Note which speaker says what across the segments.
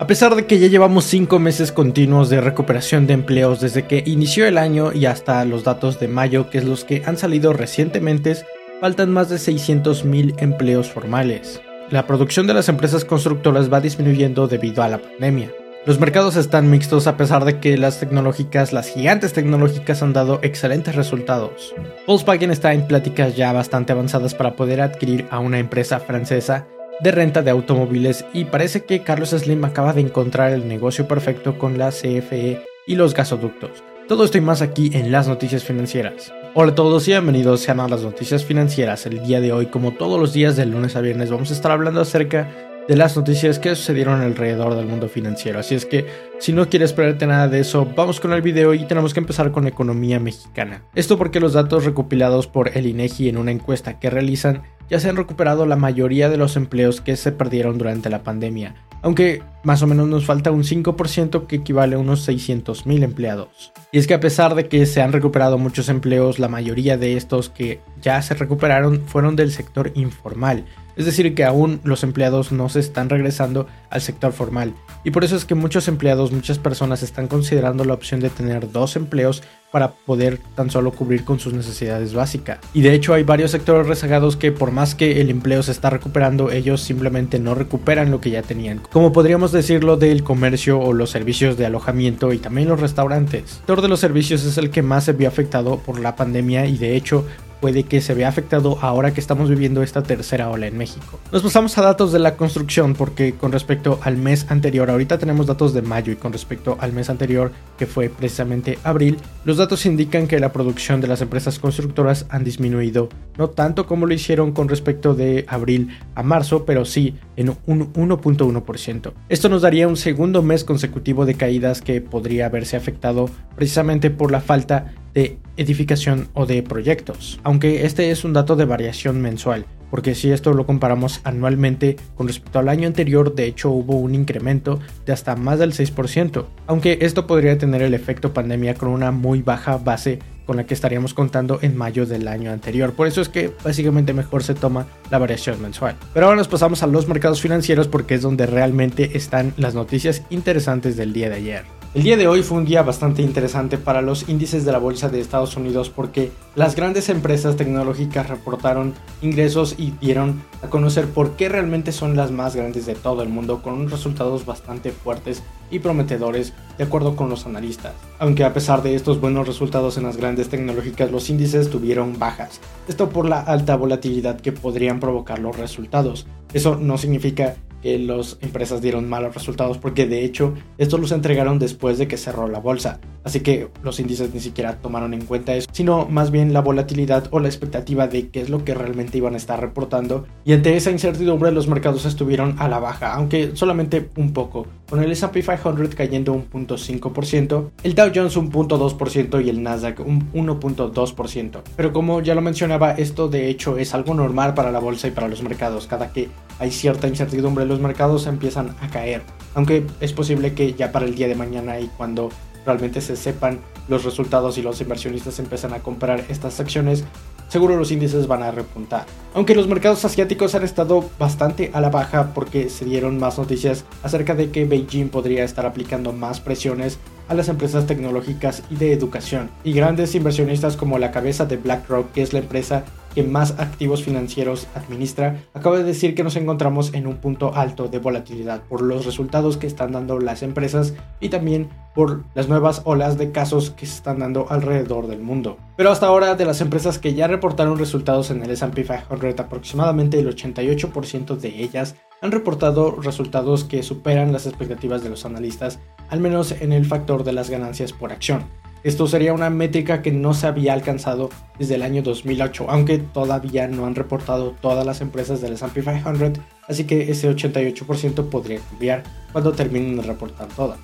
Speaker 1: A pesar de que ya llevamos 5 meses continuos de recuperación de empleos desde que inició el año y hasta los datos de mayo, que es los que han salido recientemente, faltan más de 600.000 empleos formales. La producción de las empresas constructoras va disminuyendo debido a la pandemia. Los mercados están mixtos a pesar de que las tecnológicas, las gigantes tecnológicas han dado excelentes resultados. Volkswagen está en pláticas ya bastante avanzadas para poder adquirir a una empresa francesa de renta de automóviles y parece que Carlos Slim acaba de encontrar el negocio perfecto con la CFE y los gasoductos. Todo esto y más aquí en las noticias financieras. Hola a todos y bienvenidos a las noticias financieras. El día de hoy, como todos los días de lunes a viernes, vamos a estar hablando acerca de las noticias que sucedieron alrededor del mundo financiero. Así es que si no quieres perderte nada de eso, vamos con el video y tenemos que empezar con la economía mexicana. Esto porque los datos recopilados por el INEGI en una encuesta que realizan ya se han recuperado la mayoría de los empleos que se perdieron durante la pandemia, aunque más o menos nos falta un 5% que equivale a unos 600.000 empleados. Y es que a pesar de que se han recuperado muchos empleos, la mayoría de estos que ya se recuperaron fueron del sector informal, es decir, que aún los empleados no se están regresando al sector formal. Y por eso es que muchos empleados, muchas personas están considerando la opción de tener dos empleos para poder tan solo cubrir con sus necesidades básicas. Y de hecho hay varios sectores rezagados que por más que el empleo se está recuperando, ellos simplemente no recuperan lo que ya tenían. Como podríamos decirlo del comercio o los servicios de alojamiento y también los restaurantes. El sector de los servicios es el que más se vio afectado por la pandemia y de hecho puede que se vea afectado ahora que estamos viviendo esta tercera ola en México. Nos pasamos a datos de la construcción porque con respecto al mes anterior, ahorita tenemos datos de mayo y con respecto al mes anterior que fue precisamente abril, los datos indican que la producción de las empresas constructoras han disminuido, no tanto como lo hicieron con respecto de abril a marzo, pero sí en un 1.1%. Esto nos daría un segundo mes consecutivo de caídas que podría haberse afectado precisamente por la falta de edificación o de proyectos, aunque este es un dato de variación mensual, porque si esto lo comparamos anualmente con respecto al año anterior, de hecho hubo un incremento de hasta más del 6%, aunque esto podría tener el efecto pandemia con una muy baja base con la que estaríamos contando en mayo del año anterior. Por eso es que básicamente mejor se toma la variación mensual. Pero ahora nos pasamos a los mercados financieros porque es donde realmente están las noticias interesantes del día de ayer. El día de hoy fue un día bastante interesante para los índices de la bolsa de Estados Unidos porque las grandes empresas tecnológicas reportaron ingresos y dieron a conocer por qué realmente son las más grandes de todo el mundo con resultados bastante fuertes y prometedores de acuerdo con los analistas. Aunque a pesar de estos buenos resultados en las grandes tecnológicas los índices tuvieron bajas. Esto por la alta volatilidad que podrían provocar los resultados. Eso no significa que las empresas dieron malos resultados porque de hecho estos los entregaron después de que cerró la bolsa. Así que los índices ni siquiera tomaron en cuenta eso, sino más bien la volatilidad o la expectativa de qué es lo que realmente iban a estar reportando. Y ante esa incertidumbre los mercados estuvieron a la baja, aunque solamente un poco. Con el S&P 500 cayendo un 0.5%, el Dow Jones un 0.2% y el Nasdaq un 1.2%. Pero como ya lo mencionaba, esto de hecho es algo normal para la bolsa y para los mercados. Cada que hay cierta incertidumbre, los mercados empiezan a caer. Aunque es posible que ya para el día de mañana y cuando realmente se sepan los resultados y los inversionistas empiezan a comprar estas acciones, seguro los índices van a repuntar. Aunque los mercados asiáticos han estado bastante a la baja porque se dieron más noticias acerca de que Beijing podría estar aplicando más presiones a las empresas tecnológicas y de educación. Y grandes inversionistas como la cabeza de BlackRock, que es la empresa que más activos financieros administra, acaba de decir que nos encontramos en un punto alto de volatilidad por los resultados que están dando las empresas y también por las nuevas olas de casos que se están dando alrededor del mundo. Pero hasta ahora de las empresas que ya reportaron resultados en el S&P 500, aproximadamente el 88% de ellas han reportado resultados que superan las expectativas de los analistas, al menos en el factor de las ganancias por acción. Esto sería una métrica que no se había alcanzado desde el año 2008, aunque todavía no han reportado todas las empresas del S&P 500, así que ese 88% podría cambiar cuando terminen de reportar todas.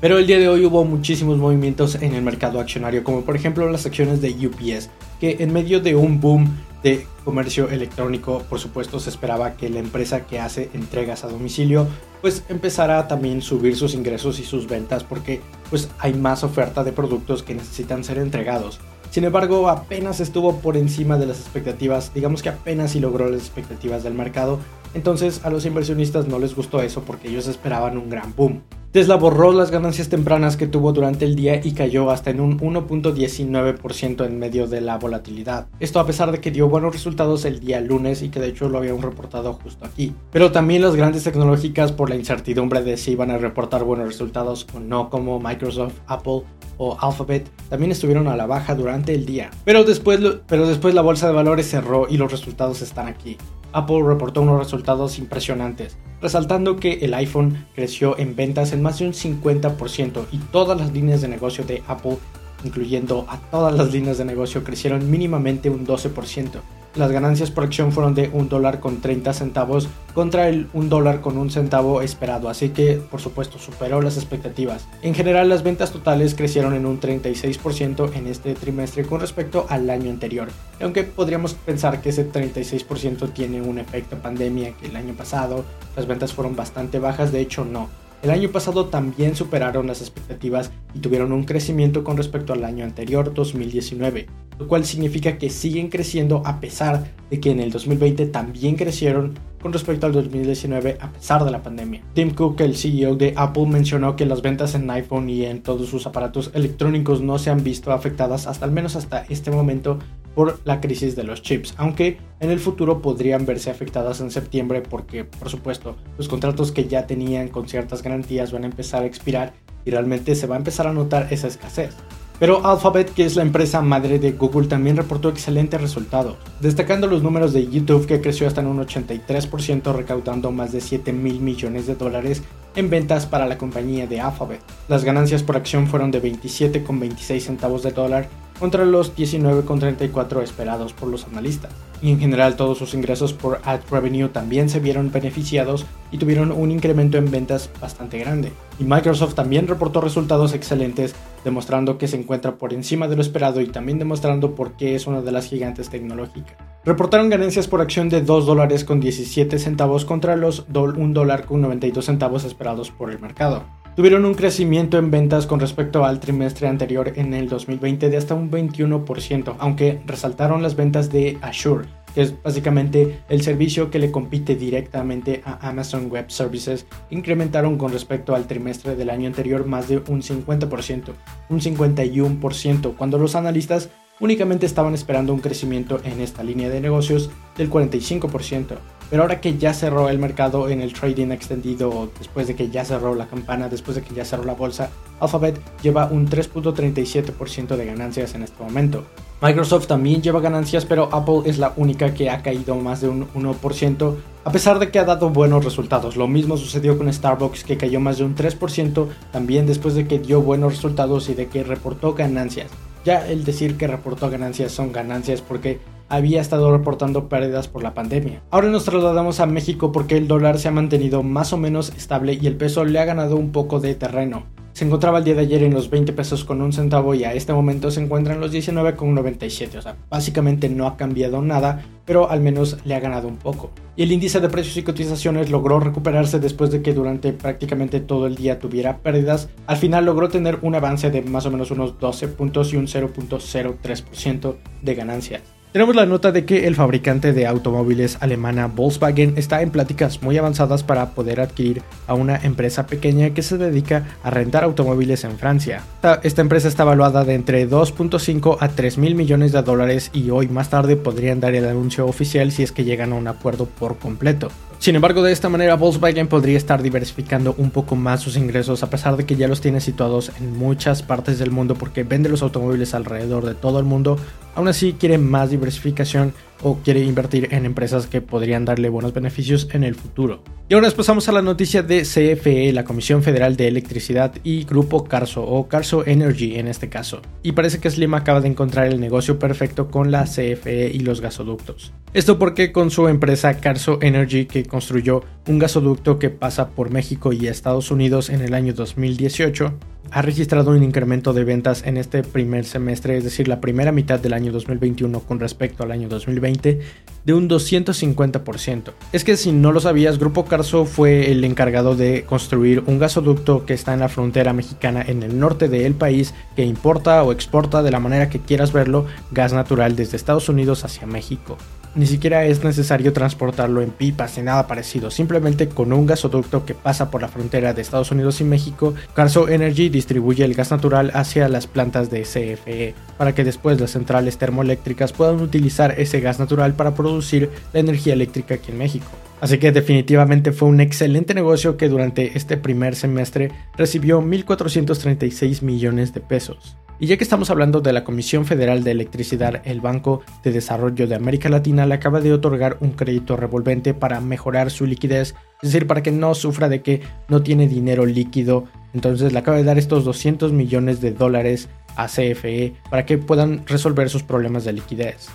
Speaker 1: Pero el día de hoy hubo muchísimos movimientos en el mercado accionario, como por ejemplo las acciones de UPS, que en medio de un boom de comercio electrónico, por supuesto se esperaba que la empresa que hace entregas a domicilio pues empezara a también subir sus ingresos y sus ventas porque pues hay más oferta de productos que necesitan ser entregados. Sin embargo, apenas estuvo por encima de las expectativas, digamos que apenas si logró las expectativas del mercado, entonces a los inversionistas no les gustó eso porque ellos esperaban un gran boom. Tesla borró las ganancias tempranas que tuvo durante el día y cayó hasta en un 1.19% en medio de la volatilidad. Esto a pesar de que dio buenos resultados el día lunes y que de hecho lo habían reportado justo aquí. Pero también las grandes tecnológicas por la incertidumbre de si iban a reportar buenos resultados o no como Microsoft, Apple o Alphabet también estuvieron a la baja durante el día. Pero después, pero después la bolsa de valores cerró y los resultados están aquí. Apple reportó unos resultados impresionantes, resaltando que el iPhone creció en ventas en más de un 50% y todas las líneas de negocio de Apple, incluyendo a todas las líneas de negocio, crecieron mínimamente un 12%. Las ganancias por acción fueron de un dólar con 30 centavos contra el un dólar con un centavo esperado, así que por supuesto superó las expectativas. En general las ventas totales crecieron en un 36% en este trimestre con respecto al año anterior, aunque podríamos pensar que ese 36% tiene un efecto pandemia que el año pasado las ventas fueron bastante bajas, de hecho no. El año pasado también superaron las expectativas y tuvieron un crecimiento con respecto al año anterior, 2019, lo cual significa que siguen creciendo a pesar de que en el 2020 también crecieron con respecto al 2019 a pesar de la pandemia. Tim Cook, el CEO de Apple, mencionó que las ventas en iPhone y en todos sus aparatos electrónicos no se han visto afectadas hasta al menos hasta este momento por la crisis de los chips, aunque en el futuro podrían verse afectadas en septiembre porque, por supuesto, los contratos que ya tenían con ciertas garantías van a empezar a expirar y realmente se va a empezar a notar esa escasez. Pero Alphabet, que es la empresa madre de Google, también reportó excelentes resultados, destacando los números de YouTube que creció hasta un 83% recaudando más de 7 mil millones de dólares en ventas para la compañía de Alphabet. Las ganancias por acción fueron de 27,26 centavos de dólar contra los 19,34 esperados por los analistas. Y en general todos sus ingresos por ad revenue también se vieron beneficiados y tuvieron un incremento en ventas bastante grande. Y Microsoft también reportó resultados excelentes, demostrando que se encuentra por encima de lo esperado y también demostrando por qué es una de las gigantes tecnológicas. Reportaron ganancias por acción de 2 dólares con 17 centavos contra los 1 dólar con 92 centavos esperados por el mercado tuvieron un crecimiento en ventas con respecto al trimestre anterior en el 2020 de hasta un 21%, aunque resaltaron las ventas de Azure, que es básicamente el servicio que le compite directamente a Amazon Web Services, incrementaron con respecto al trimestre del año anterior más de un 50%, un 51%, cuando los analistas únicamente estaban esperando un crecimiento en esta línea de negocios del 45%. Pero ahora que ya cerró el mercado en el trading extendido, después de que ya cerró la campana, después de que ya cerró la bolsa, Alphabet lleva un 3.37% de ganancias en este momento. Microsoft también lleva ganancias, pero Apple es la única que ha caído más de un 1%, a pesar de que ha dado buenos resultados. Lo mismo sucedió con Starbucks, que cayó más de un 3%, también después de que dio buenos resultados y de que reportó ganancias. Ya el decir que reportó ganancias son ganancias porque había estado reportando pérdidas por la pandemia. Ahora nos trasladamos a México porque el dólar se ha mantenido más o menos estable y el peso le ha ganado un poco de terreno. Se encontraba el día de ayer en los 20 pesos con un centavo y a este momento se encuentra en los 19,97. O sea, básicamente no ha cambiado nada, pero al menos le ha ganado un poco. Y el índice de precios y cotizaciones logró recuperarse después de que durante prácticamente todo el día tuviera pérdidas. Al final logró tener un avance de más o menos unos 12 puntos y un 0.03% de ganancia. Tenemos la nota de que el fabricante de automóviles alemana Volkswagen está en pláticas muy avanzadas para poder adquirir a una empresa pequeña que se dedica a rentar automóviles en Francia. Esta, empresa está evaluada de entre 2.5 a 3 mil millones de dólares y hoy más tarde podrían dar el anuncio oficial si es que llegan a un acuerdo por completo. Sin embargo, de esta manera Volkswagen podría estar diversificando un poco más sus ingresos a pesar de que ya los tiene situados en muchas partes del mundo porque vende los automóviles alrededor de todo el mundo. Aún así quiere más diversificación o quiere invertir en empresas que podrían darle buenos beneficios en el futuro. Y ahora pasamos a la noticia de CFE, la Comisión Federal de Electricidad y Grupo Carso o Carso Energy en este caso. Y parece que Slim acaba de encontrar el negocio perfecto con la CFE y los gasoductos. Esto porque con su empresa Carso Energy que construyó un gasoducto que pasa por México y Estados Unidos en el año 2018, ha registrado un incremento de ventas en este primer semestre, es decir, la primera mitad del año 2021 con respecto al año 2020, de un 250%. Es que si no lo sabías, Grupo Carso fue el encargado de construir un gasoducto que está en la frontera mexicana en el norte del país que importa o exporta de la manera que quieras verlo gas natural desde Estados Unidos hacia México. Ni siquiera es necesario transportarlo en pipas ni nada parecido, simplemente con un gasoducto que pasa por la frontera de Estados Unidos y México, Carso Energy distribuye el gas natural hacia las plantas de CFE, para que después las centrales termoeléctricas puedan utilizar ese gas natural para producir la energía eléctrica aquí en México. Así que definitivamente fue un excelente negocio que durante este primer semestre recibió 1.436 millones de pesos. Y ya que estamos hablando de la Comisión Federal de Electricidad, el Banco de Desarrollo de América Latina le acaba de otorgar un crédito revolvente para mejorar su liquidez, es decir, para que no sufra de que no tiene dinero líquido. Entonces le acaba de dar estos 200 millones de dólares a CFE para que puedan resolver sus problemas de liquidez.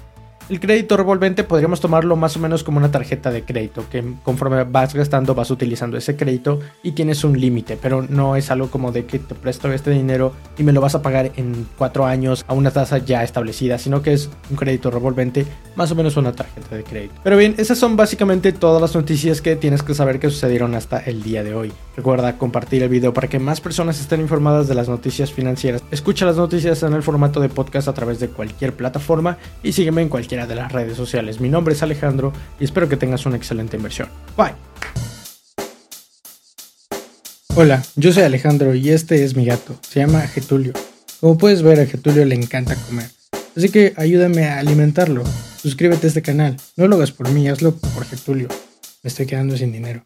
Speaker 1: El crédito revolvente podríamos tomarlo más o menos como una tarjeta de crédito, que conforme vas gastando vas utilizando ese crédito y tienes un límite, pero no es algo como de que te presto este dinero y me lo vas a pagar en cuatro años a una tasa ya establecida, sino que es un crédito revolvente, más o menos una tarjeta de crédito. Pero bien, esas son básicamente todas las noticias que tienes que saber que sucedieron hasta el día de hoy. Recuerda compartir el video para que más personas estén informadas de las noticias financieras. Escucha las noticias en el formato de podcast a través de cualquier plataforma y sígueme en cualquier de las redes sociales. Mi nombre es Alejandro y espero que tengas una excelente inversión. Bye. Hola, yo soy Alejandro y este es mi gato. Se llama Getulio. Como puedes ver, a Getulio le encanta comer. Así que ayúdame a alimentarlo. Suscríbete a este canal. No lo hagas por mí, hazlo por Getulio. Me estoy quedando sin dinero.